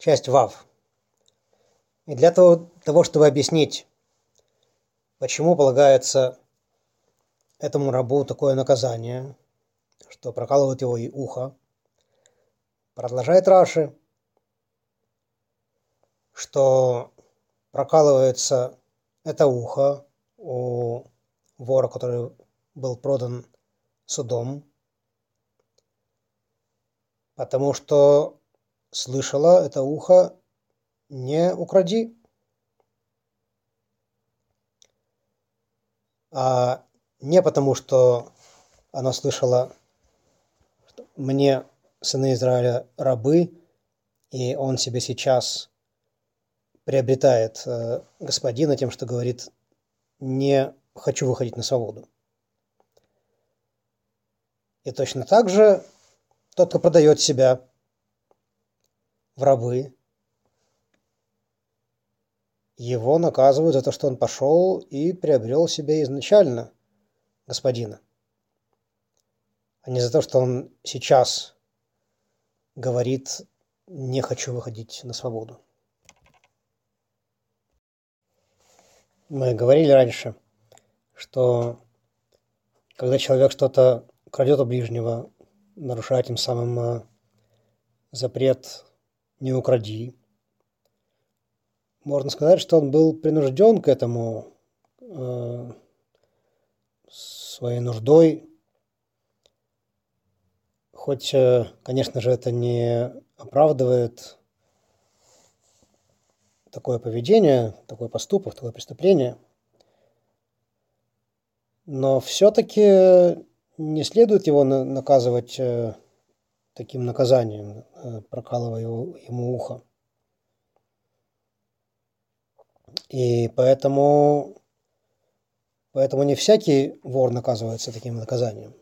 часть ВАВ. И для того, того, чтобы объяснить, почему полагается этому рабу такое наказание, что прокалывает его и ухо, продолжает Раши, что прокалывается это ухо у вора, который был продан судом, потому что слышала это ухо «не укради». А не потому, что она слышала что «мне, сыны Израиля, рабы», и он себе сейчас приобретает э, господина тем, что говорит «не хочу выходить на свободу». И точно так же тот, кто продает себя в рабы, его наказывают за то, что он пошел и приобрел себе изначально господина, а не за то, что он сейчас говорит «не хочу выходить на свободу». Мы говорили раньше, что когда человек что-то крадет у ближнего, нарушая тем самым э, запрет «не укради», можно сказать, что он был принужден к этому э, своей нуждой. Хоть, э, конечно же, это не оправдывает такое поведение, такой поступок, такое преступление. Но все-таки не следует его наказывать э, таким наказанием, э, прокалывая ему ухо. И поэтому, поэтому не всякий вор наказывается таким наказанием.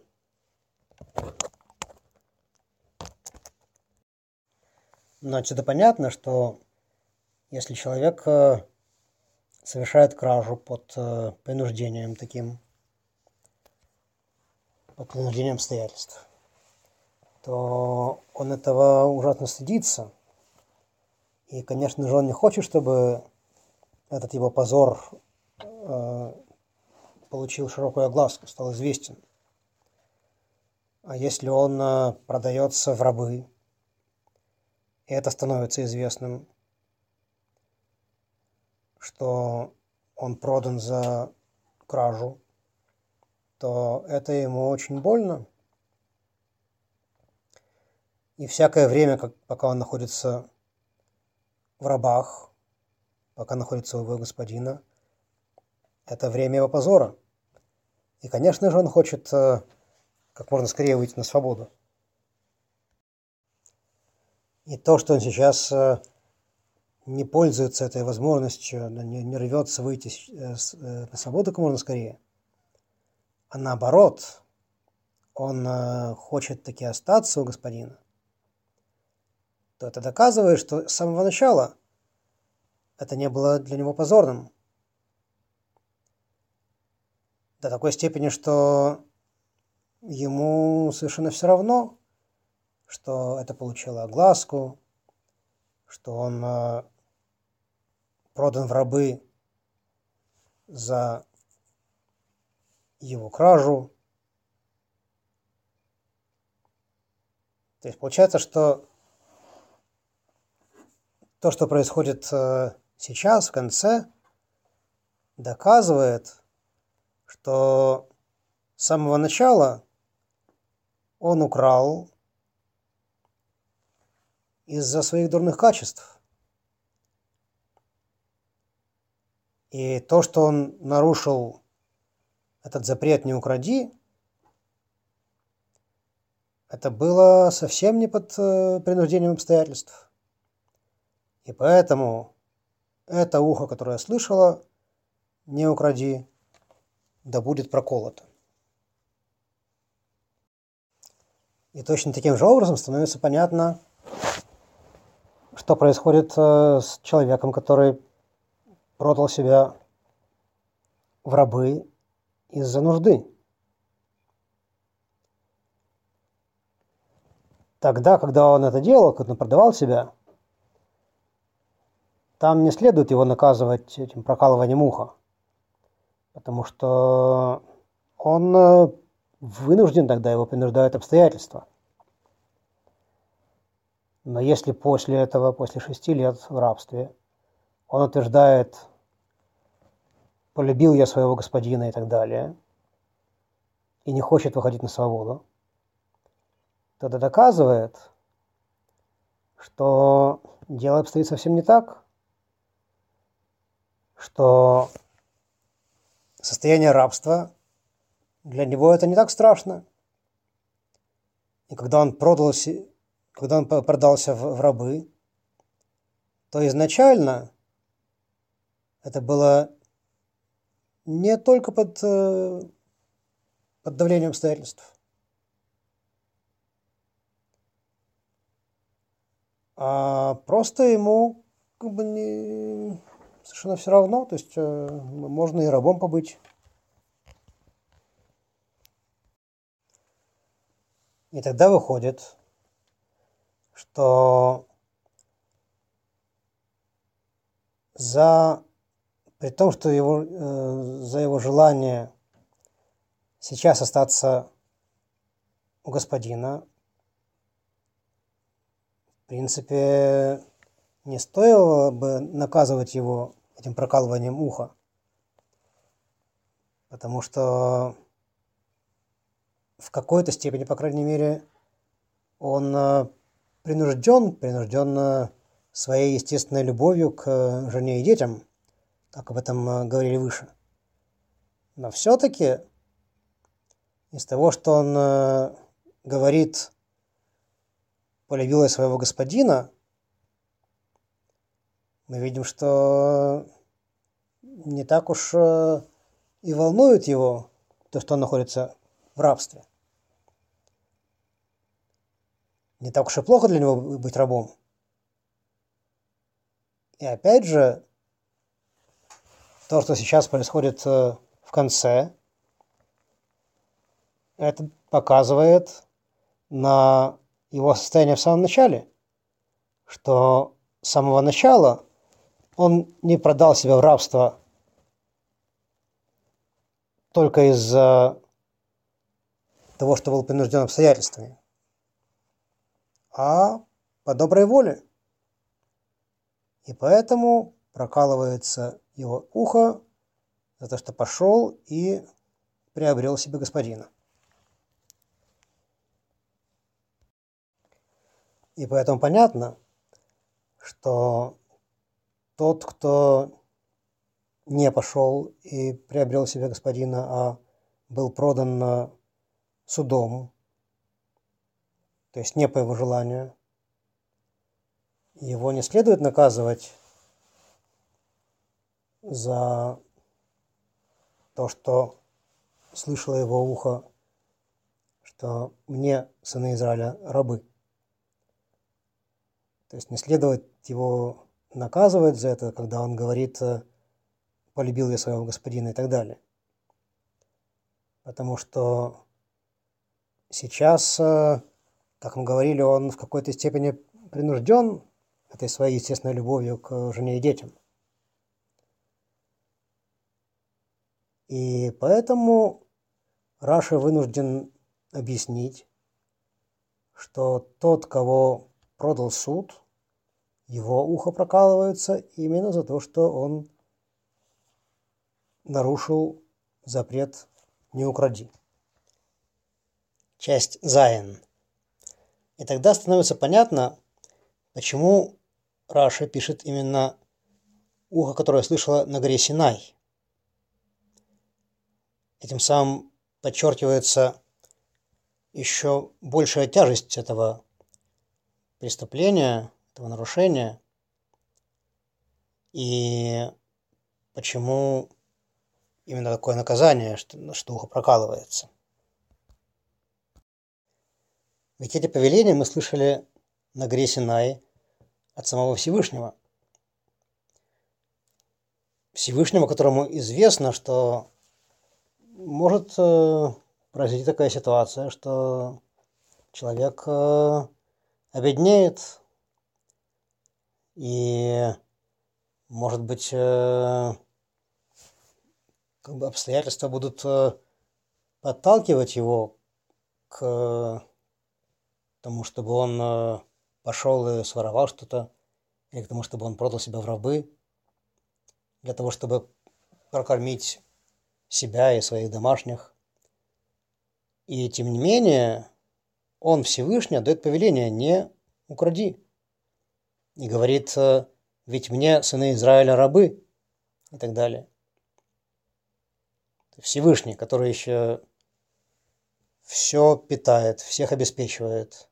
Но отсюда понятно, что если человек э, совершает кражу под э, принуждением таким, под принуждением обстоятельств, то он этого ужасно стыдится. И, конечно же, он не хочет, чтобы этот его позор э, получил широкую огласку, стал известен. А если он э, продается в рабы, и это становится известным, что он продан за кражу, то это ему очень больно. И всякое время, как, пока он находится в рабах, пока находится у его господина. Это время его позора. И, конечно же, он хочет э, как можно скорее выйти на свободу. И то, что он сейчас э, не пользуется этой возможностью, не, не рвется выйти э, на свободу как можно скорее, а наоборот, он хочет таки остаться у господина, то это доказывает, что с самого начала – это не было для него позорным. До такой степени, что ему совершенно все равно, что это получило огласку, что он э, продан в рабы за его кражу. То есть получается, что то, что происходит э, сейчас в конце доказывает, что с самого начала он украл из-за своих дурных качеств. И то, что он нарушил этот запрет «не укради», это было совсем не под э, принуждением обстоятельств. И поэтому это ухо, которое я слышала, не укради, да будет проколото. И точно таким же образом становится понятно, что происходит э, с человеком, который продал себя в рабы из-за нужды. Тогда, когда он это делал, когда он продавал себя, там не следует его наказывать этим прокалыванием уха, потому что он э, вынужден тогда, его принуждают обстоятельства. Но если после этого, после шести лет в рабстве, он утверждает, полюбил я своего господина и так далее, и не хочет выходить на свободу, то это доказывает, что дело обстоит совсем не так, что состояние рабства для него это не так страшно. И когда он продался, когда он продался в, в рабы, то изначально это было не только под, э, под давлением обстоятельств, а просто ему как бы не совершенно все равно, то есть э, можно и рабом побыть. И тогда выходит, что за при том, что его, э, за его желание сейчас остаться у господина, в принципе, не стоило бы наказывать его этим прокалыванием уха, потому что в какой-то степени, по крайней мере, он э, принужден, принужден э, своей естественной любовью к э, жене и детям, как об этом говорили выше. Но все-таки из того, что он говорит полюбила своего господина, мы видим, что не так уж и волнует его то, что он находится в рабстве. Не так уж и плохо для него быть рабом. И опять же, то, что сейчас происходит э, в конце, это показывает на его состояние в самом начале, что с самого начала он не продал себя в рабство только из-за того, что был принужден обстоятельствами, а по доброй воле. И поэтому прокалывается его ухо за то, что пошел и приобрел себе господина. И поэтому понятно, что тот, кто не пошел и приобрел себе господина, а был продан судом, то есть не по его желанию, его не следует наказывать за то, что слышало его ухо, что мне, сыны Израиля, рабы. То есть не следовать его наказывать за это, когда он говорит «полюбил я своего господина» и так далее. Потому что Сейчас, э, как мы говорили, он в какой-то степени принужден этой своей естественной любовью к жене и детям. И поэтому Раша вынужден объяснить, что тот, кого продал суд, его ухо прокалывается именно за то, что он нарушил запрет «не укради» часть Зайн. И тогда становится понятно, почему Раши пишет именно ухо, которое слышала на горе Синай. Этим самым подчеркивается еще большая тяжесть этого преступления, этого нарушения, и почему именно такое наказание, что, что ухо прокалывается. Ведь эти повеления мы слышали на горе Синай от самого Всевышнего. Всевышнему, которому известно, что может э, произойти такая ситуация, что человек э, обеднеет и может быть, э, как бы обстоятельства будут э, подталкивать его к тому, чтобы он э, пошел и своровал что-то, или к тому, чтобы он продал себя в рабы, для того, чтобы прокормить себя и своих домашних. И тем не менее, он Всевышний отдает повеление «не укради». И говорит, ведь мне сыны Израиля рабы и так далее. Всевышний, который еще все питает, всех обеспечивает,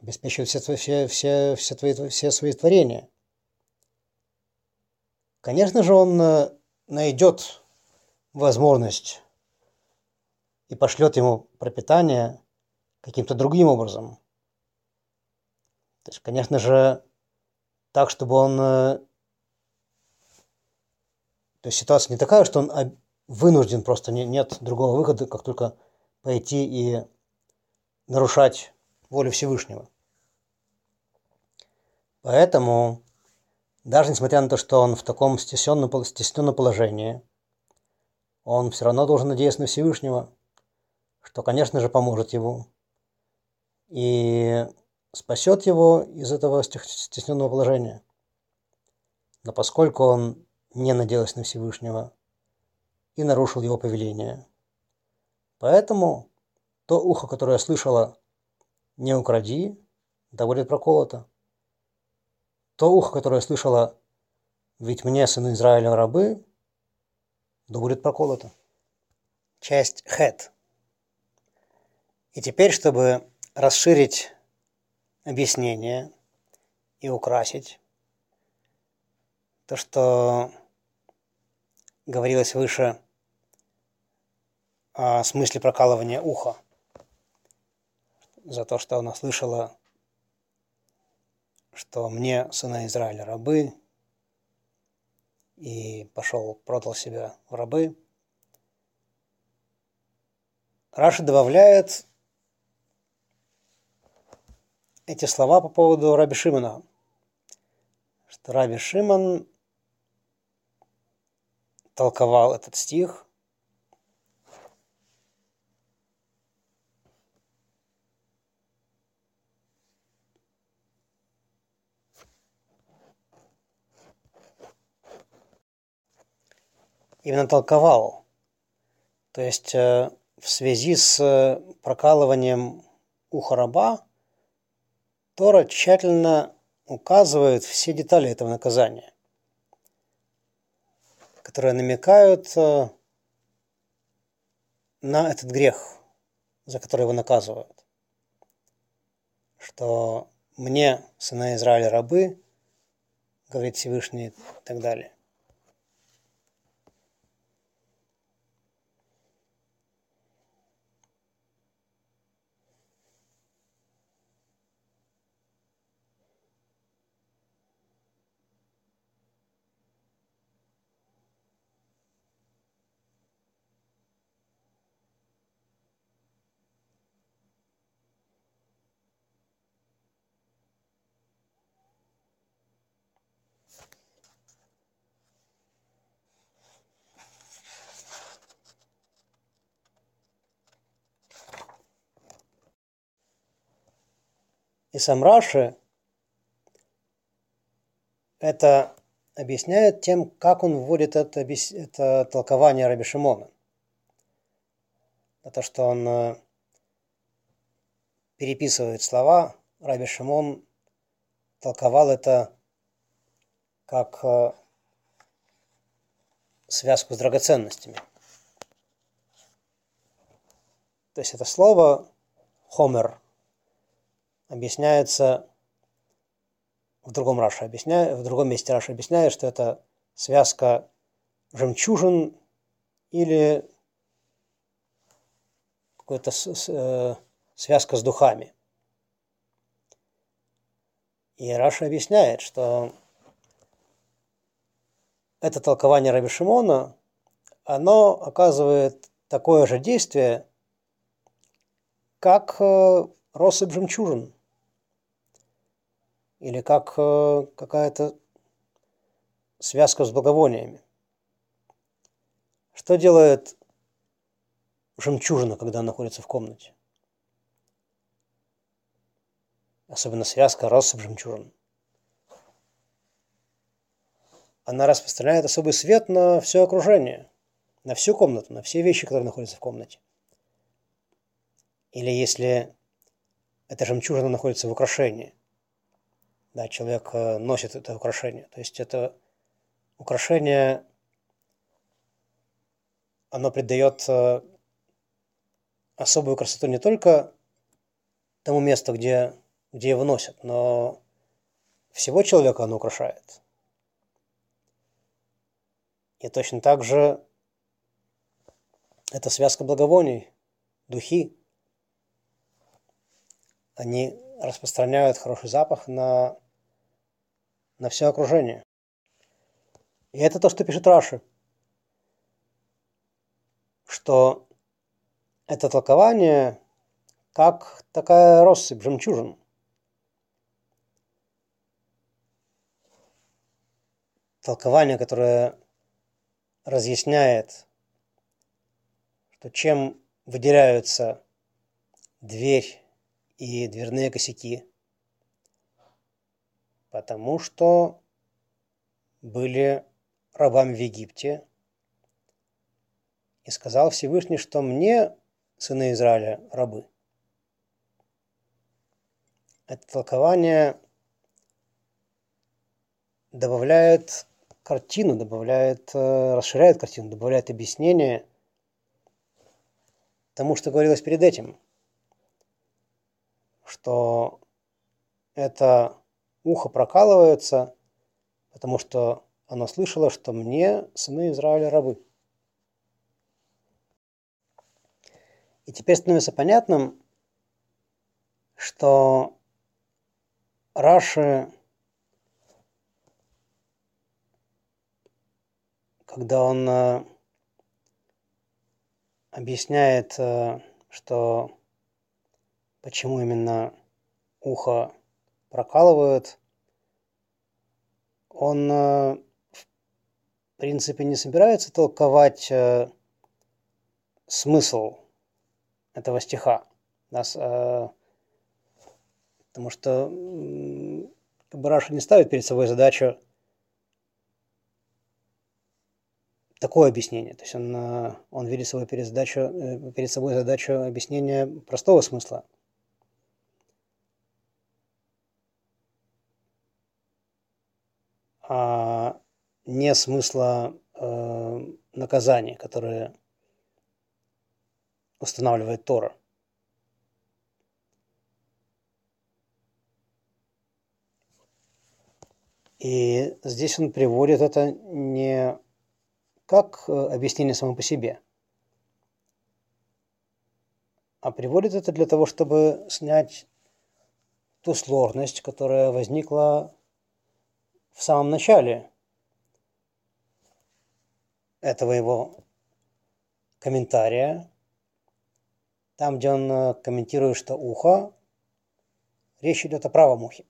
обеспечивает все, все, все, все, твои, все свои творения. Конечно же, он э, найдет возможность и пошлет ему пропитание каким-то другим образом. То есть, конечно же, так, чтобы он... Э, то есть ситуация не такая, что он вынужден, просто нет другого выхода, как только пойти и нарушать волю Всевышнего. Поэтому, даже несмотря на то, что он в таком стесненном, стесненном положении, он все равно должен надеяться на Всевышнего, что, конечно же, поможет ему и спасет его из этого стесненного положения. Но поскольку он не надеялся на Всевышнего и нарушил его повеление, поэтому то ухо, которое слышало «не укради», да будет проколото. То ухо, которое слышало «ведь мне, сыны Израиля, рабы», да будет проколото. Часть хэт. И теперь, чтобы расширить объяснение и украсить то, что говорилось выше о смысле прокалывания уха, за то, что она слышала, что мне, сына Израиля, рабы, и пошел, продал себя в рабы. Раша добавляет эти слова по поводу Раби Шимона. Что Раби Шимон толковал этот стих именно толковал. То есть э, в связи с э, прокалыванием уха раба Тора тщательно указывает все детали этого наказания, которые намекают э, на этот грех, за который его наказывают. Что мне, сына Израиля, рабы, говорит Всевышний и так далее. И сам Раши это объясняет тем, как он вводит это, это толкование Раби Шимона. Это что он э, переписывает слова. Раби Шимон толковал это как э, связку с драгоценностями. То есть это слово хомер объясняется в другом Раше объясняет, в другом месте Раши объясняет, что это связка жемчужин или какая-то э, связка с духами. И Раша объясняет, что это толкование Раби Шимона, оно оказывает такое же действие, как э, россыпь жемчужин или как э, какая-то связка с благовониями. Что делает жемчужина, когда она находится в комнате? Особенно связка россыпь жемчужин. Она распространяет особый свет на все окружение, на всю комнату, на все вещи, которые находятся в комнате. Или если эта жемчужина находится в украшении, да, человек э, носит это украшение. То есть это украшение, оно придает э, особую красоту не только тому месту, где, где его носят, но всего человека оно украшает. И точно так же это связка благовоний, духи. Они распространяют хороший запах на, на все окружение. И это то, что пишет Раши, что это толкование как такая россыпь жемчужин. Толкование, которое разъясняет, что чем выделяются дверь и дверные косяки, потому что были рабами в Египте, и сказал Всевышний, что мне, сыны Израиля, рабы. Это толкование добавляет картину, добавляет, э, расширяет картину, добавляет объяснение тому, что говорилось перед этим, что это ухо прокалывается, потому что оно слышало, что мне сыны Израиля рабы. И теперь становится понятным, что Раши когда он э, объясняет, э, что почему именно ухо прокалывают, он э, в принципе не собирается толковать смысл этого стиха. Нас, потому что Бараша не ставит перед собой задачу такое объяснение. То есть он, э, он видит собой перед, задачу, э, перед собой задачу объяснения простого смысла. А не смысла э, наказания, которое устанавливает Тора. И здесь он приводит это не как э, объяснение само по себе. А приводит это для того, чтобы снять ту сложность, которая возникла в самом начале этого его комментария, там, где он э, комментирует, что ухо, речь идет о правом ухе.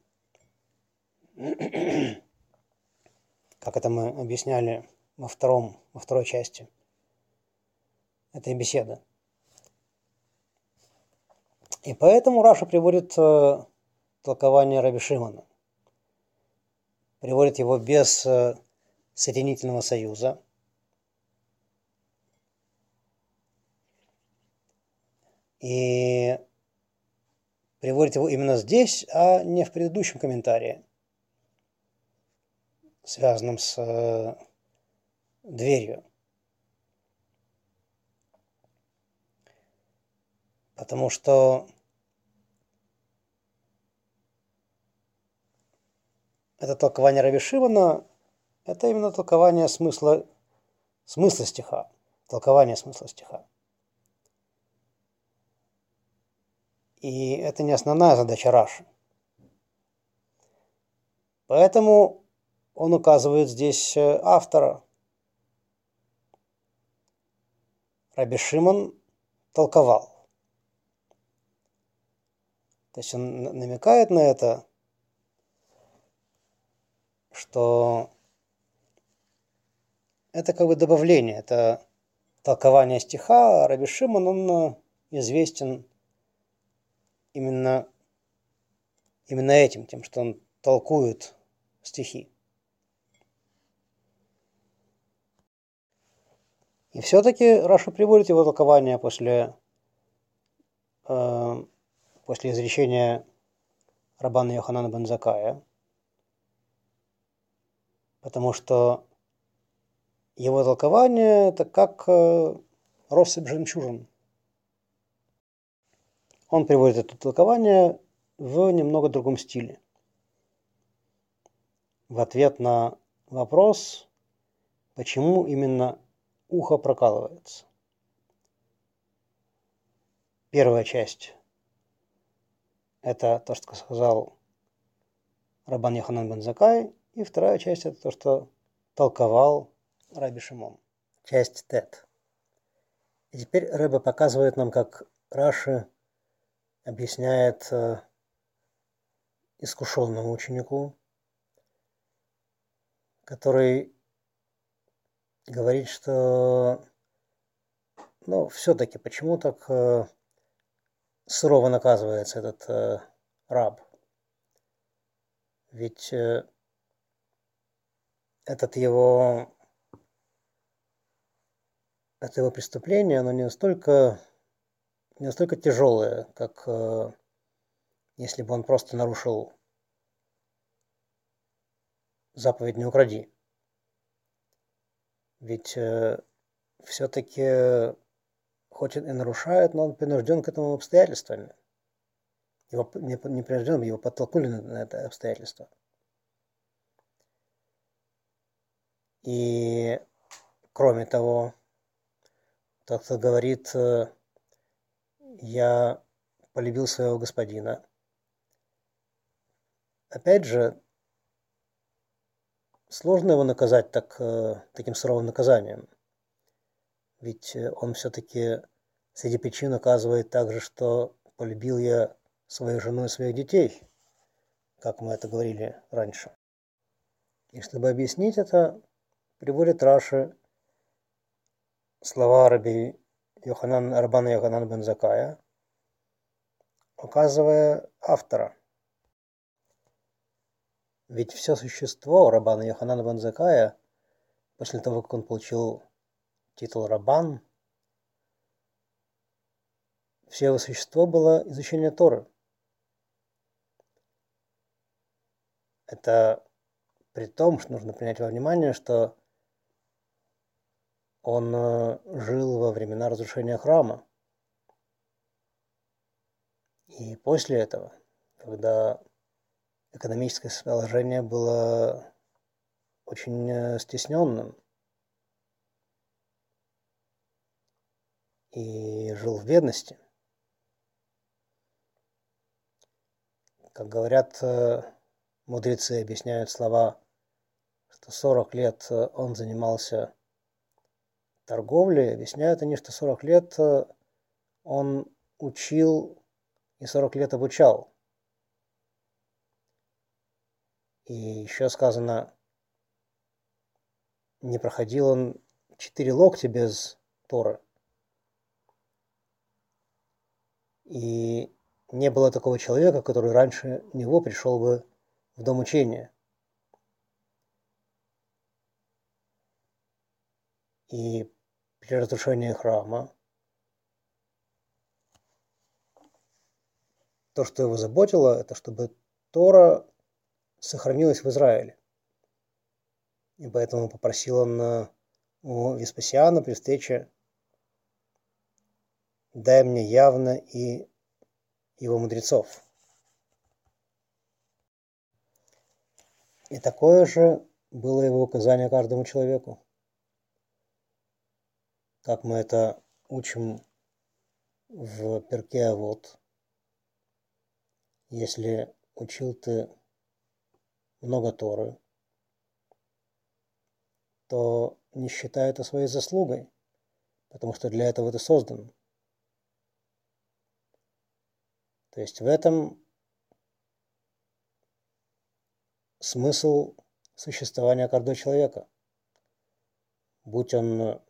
Как это мы объясняли во, втором, во второй части этой беседы. И поэтому Раша приводит э, толкование Раби Шимона. Приводит его без э, соединительного союза. И приводит его именно здесь, а не в предыдущем комментарии, связанном с э, дверью. Потому что это толкование Раби это именно толкование смысла, смысла стиха, толкование смысла стиха. И это не основная задача Раши. Поэтому он указывает здесь э, автора, Раби Шимон толковал. То есть он намекает на это, что это как бы добавление, это толкование стиха, Раби Шимон, он известен именно, именно этим, тем, что он толкует стихи. И все-таки Раша приводит его толкование после, э, после изречения Рабана Йоханана Бензакая, потому что его толкование это как э, россыпь жемчужин. Он приводит это толкование в немного другом стиле. В ответ на вопрос, почему именно ухо прокалывается. Первая часть – это то, что сказал Рабан Яханан Бензакай, и вторая часть – это то, что толковал Раби Шимон. Часть Тет. И теперь Рэба показывает нам, как Раши объясняет э, искушенному ученику, который говорит, что ну, все-таки почему так э, сурово наказывается этот э, раб? Ведь э, этот его это его преступление, оно не настолько не настолько тяжелое, как э, если бы он просто нарушил заповедь «не укради». Ведь э, все-таки, хоть и нарушает, но он принужден к этому обстоятельствами. Его не, не принужден, его подтолкнули на, это обстоятельство. И кроме того, тот, кто говорит, э, я полюбил своего господина. Опять же, сложно его наказать так, э, таким суровым наказанием. Ведь э, он все-таки среди причин указывает также, что полюбил я свою жену и своих детей, как мы это говорили раньше. И чтобы объяснить это, приводит Раши слова Раби Йоханан, Рабана Йоханан бен Закая, указывая автора. Ведь все существо Рабана Йоханана бен Закая, после того, как он получил титул Рабан, все его существо было изучение Торы. Это при том, что нужно принять во внимание, что он э, жил во времена разрушения храма. И после этого, когда экономическое положение было очень э, стесненным, и жил в бедности. Как говорят э, мудрецы, объясняют слова, что 40 лет он занимался торговли, объясняют они, что 40 лет э, он учил и 40 лет обучал. И еще сказано, не проходил он 4 локтя без Торы. И не было такого человека, который раньше него пришел бы в дом учения. И при разрушении храма то, что его заботило, это чтобы Тора сохранилась в Израиле. И поэтому попросил он у Веспасиана при встрече «Дай мне явно и его мудрецов». И такое же было его указание каждому человеку как мы это учим в перке вот если учил ты много Торы, то не считай это своей заслугой, потому что для этого ты создан. То есть в этом смысл существования каждого человека. будь он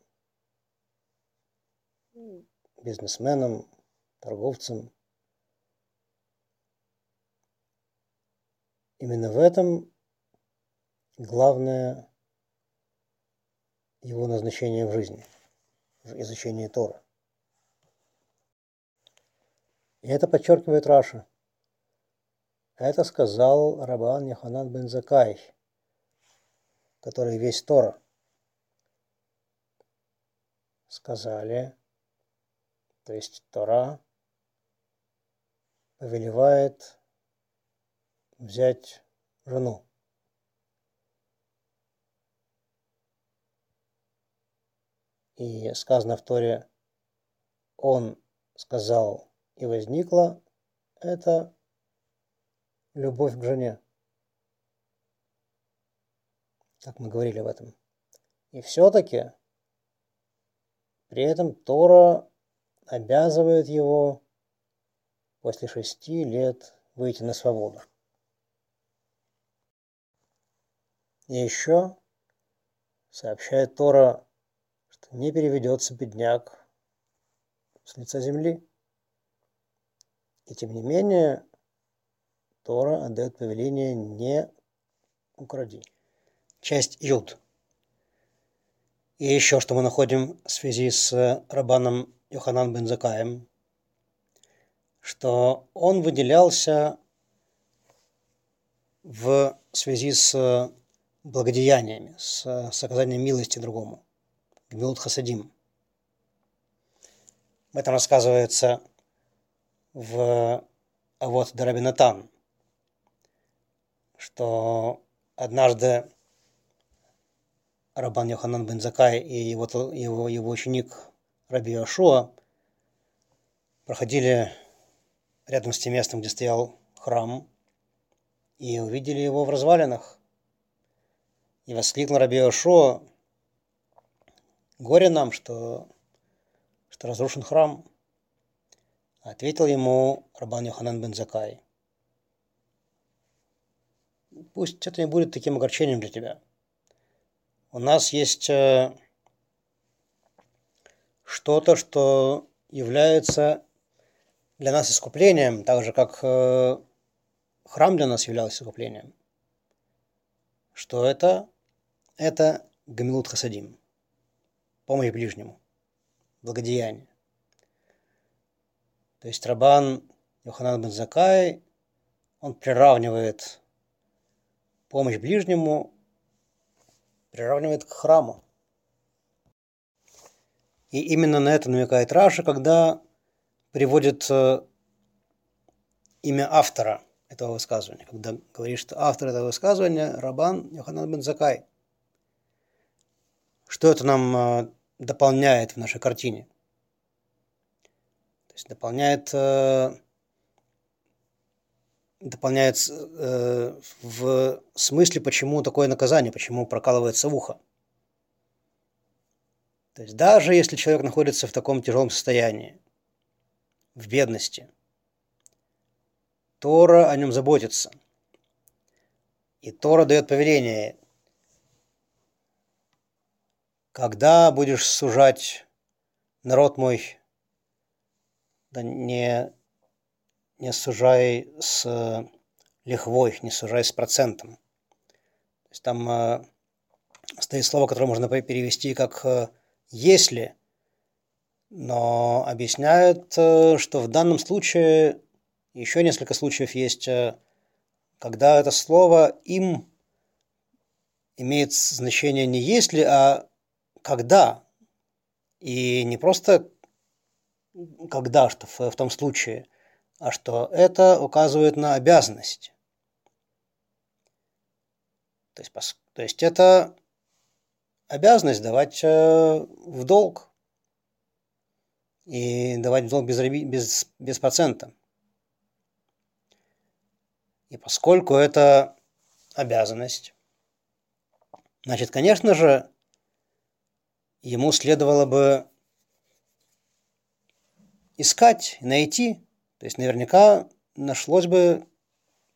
бизнесменом, торговцем. Именно в этом главное его назначение в жизни, в изучении Тора. И это подчеркивает Раша. Это сказал Рабан Яханан бен Закай, который весь Тора. Сказали, то есть Тора повелевает взять жену. И сказано в Торе, он сказал и возникла, это любовь к жене. Как мы говорили об этом. И все-таки при этом Тора обязывает его после шести лет выйти на свободу. И еще сообщает Тора, что не переведется бедняк с лица земли. И тем не менее, Тора отдает повеление не укради. Часть Юд. И еще что мы находим в связи с Рабаном Йоханан бен Закаем, что он выделялся в связи с благодеяниями, с, с оказанием милости другому. Гмилут Хасадим. Об этом рассказывается в а вот Дарабинатан, что однажды Рабан Йоханан бен Закай и его, его, его ученик Раби Ашуа проходили рядом с тем местом, где стоял храм, и увидели его в развалинах. И воскликнул Раби Ашуа, горе нам, что, что разрушен храм. Ответил ему Рабан Йоханан бен Закай. Пусть это не будет таким огорчением для тебя. У нас есть э, что-то, что является для нас искуплением, так же как э, храм для нас являлся искуплением. Что это? Это Гамилут Хасадим. Помощь ближнему. Благодеяние. То есть Рабан Йоханан бен Закай, он приравнивает помощь ближнему, приравнивает к храму. И именно на это намекает Раша, когда приводит э, имя автора этого высказывания. Когда говорит, что автор этого высказывания – Рабан Йоханан бен Закай. Что это нам э, дополняет в нашей картине? То есть дополняет, э, дополняет в смысле, почему такое наказание, почему прокалывается ухо. То есть даже если человек находится в таком тяжелом состоянии, в бедности, Тора о нем заботится. И Тора дает повеление, когда будешь сужать народ мой да не, не сужай с лихвой, не сужай с процентом. То есть там э, стоит слово, которое можно перевести как э, «если», но объясняют, э, что в данном случае еще несколько случаев есть, э, когда это слово «им» имеет значение не «если», а «когда». И не просто когда что в, том случае, а что это указывает на обязанность. То есть, то есть это обязанность давать э, в долг и давать в долг без, без, без процента. И поскольку это обязанность, значит, конечно же, ему следовало бы искать, найти. То есть наверняка нашлось бы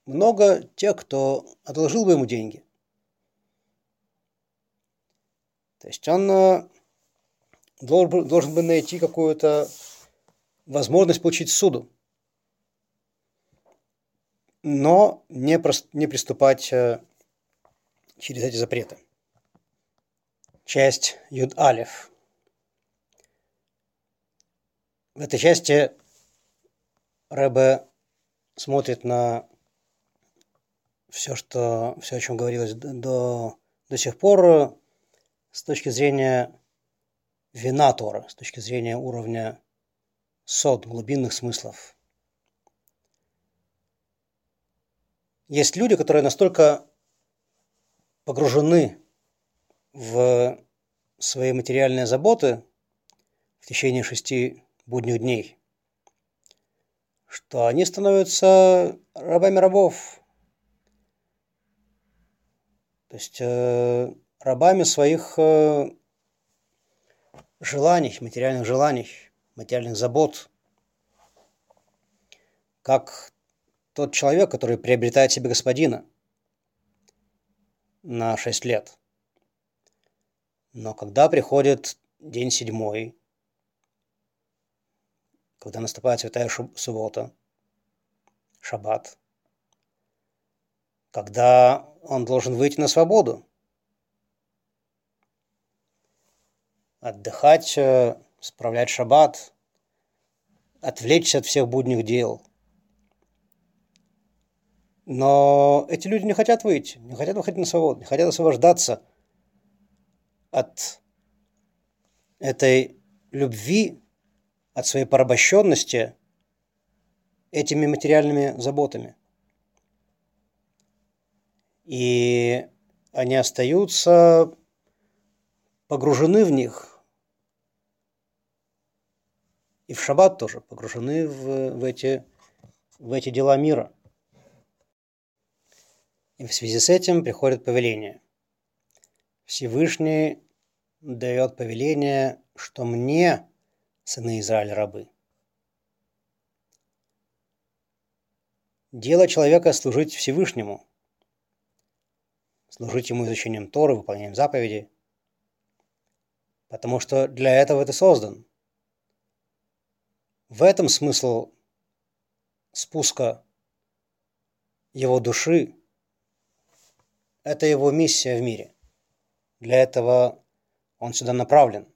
много тех, кто одолжил бы ему деньги. То есть он э, должен, должен бы найти какую-то возможность получить суду, но не, не приступать э, через эти запреты. Часть Юд Алиф. В этой части Рэбе смотрит на все, что, все, о чем говорилось до, до сих пор, с точки зрения вина Тора, с точки зрения уровня сот, глубинных смыслов. Есть люди, которые настолько погружены в свои материальные заботы в течение шести будних дней, что они становятся рабами рабов. То есть э, рабами своих э, желаний, материальных желаний, материальных забот. Как тот человек, который приобретает себе господина на 6 лет. Но когда приходит день седьмой, когда наступает святая суббота, шаббат, когда он должен выйти на свободу, отдыхать, э, справлять шаббат, отвлечься от всех будних дел. Но эти люди не хотят выйти, не хотят выходить на свободу, не хотят освобождаться от этой любви, от своей порабощенности этими материальными заботами. И они остаются погружены в них, и в шаббат тоже погружены в, в, эти, в эти дела мира. И в связи с этим приходит повеление. Всевышний дает повеление, что мне, сыны Израиля, рабы. Дело человека служить Всевышнему, служить ему изучением Торы, выполнением заповедей – потому что для этого ты создан. В этом смысл спуска его души. Это его миссия в мире. Для этого он сюда направлен,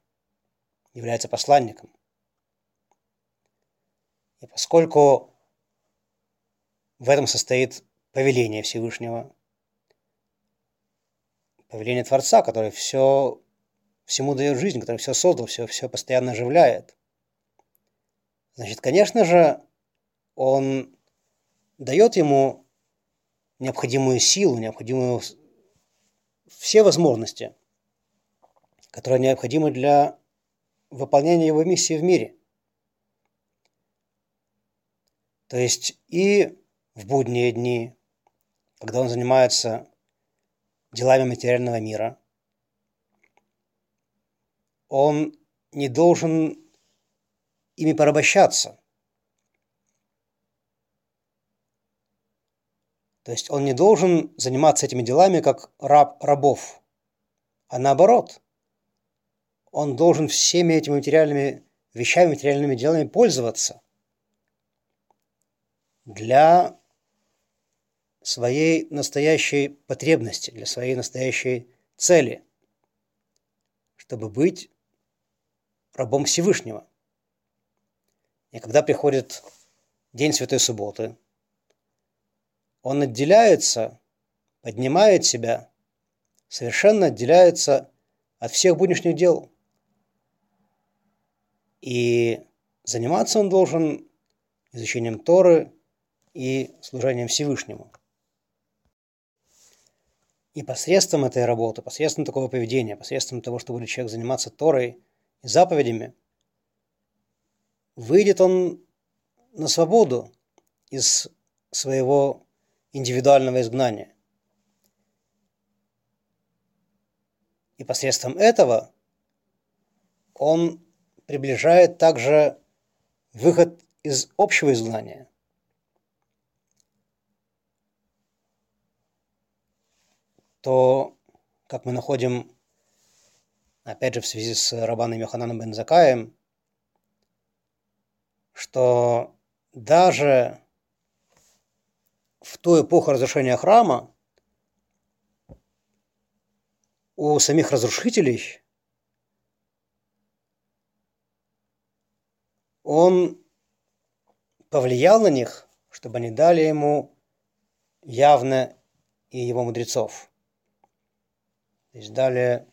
является посланником. И поскольку в этом состоит повеление Всевышнего, повеление Творца, который все всему дает жизнь, который все создал, все, все постоянно оживляет. Значит, конечно же, он дает ему необходимую силу, необходимую все возможности, которые необходимы для выполнения его миссии в мире. То есть и в будние дни, когда он занимается делами материального мира – он не должен ими порабощаться. То есть он не должен заниматься этими делами как раб рабов, а наоборот. Он должен всеми этими материальными вещами, материальными делами пользоваться для своей настоящей потребности, для своей настоящей цели, чтобы быть рабом Всевышнего. И когда приходит день Святой Субботы, он отделяется, поднимает себя, совершенно отделяется от всех будничных дел. И заниматься он должен изучением Торы и служением Всевышнему. И посредством этой работы, посредством такого поведения, посредством того, что будет человек заниматься Торой – заповедями, выйдет он на свободу из своего индивидуального изгнания. И посредством этого он приближает также выход из общего изгнания. То, как мы находим опять же в связи с Рабаном Йохананом бен Закаем, что даже в ту эпоху разрушения храма у самих разрушителей он повлиял на них, чтобы они дали ему явно и его мудрецов. То есть дали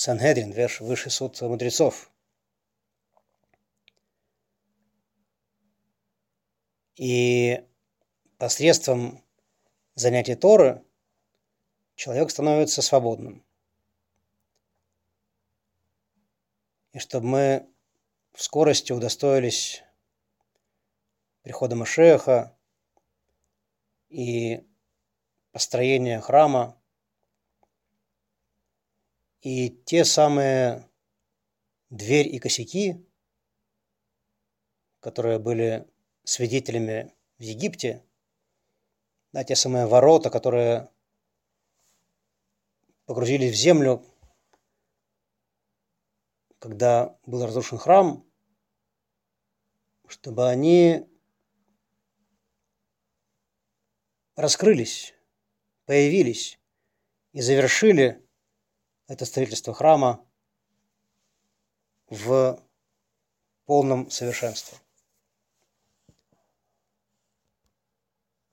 Сангедрин, высший суд мудрецов. И посредством занятия Торы человек становится свободным. И чтобы мы в скорости удостоились прихода Машеха и построения храма, и те самые дверь и косяки, которые были свидетелями в Египте, да, те самые ворота, которые погрузились в землю, когда был разрушен храм, чтобы они раскрылись, появились и завершили это строительство храма в полном совершенстве.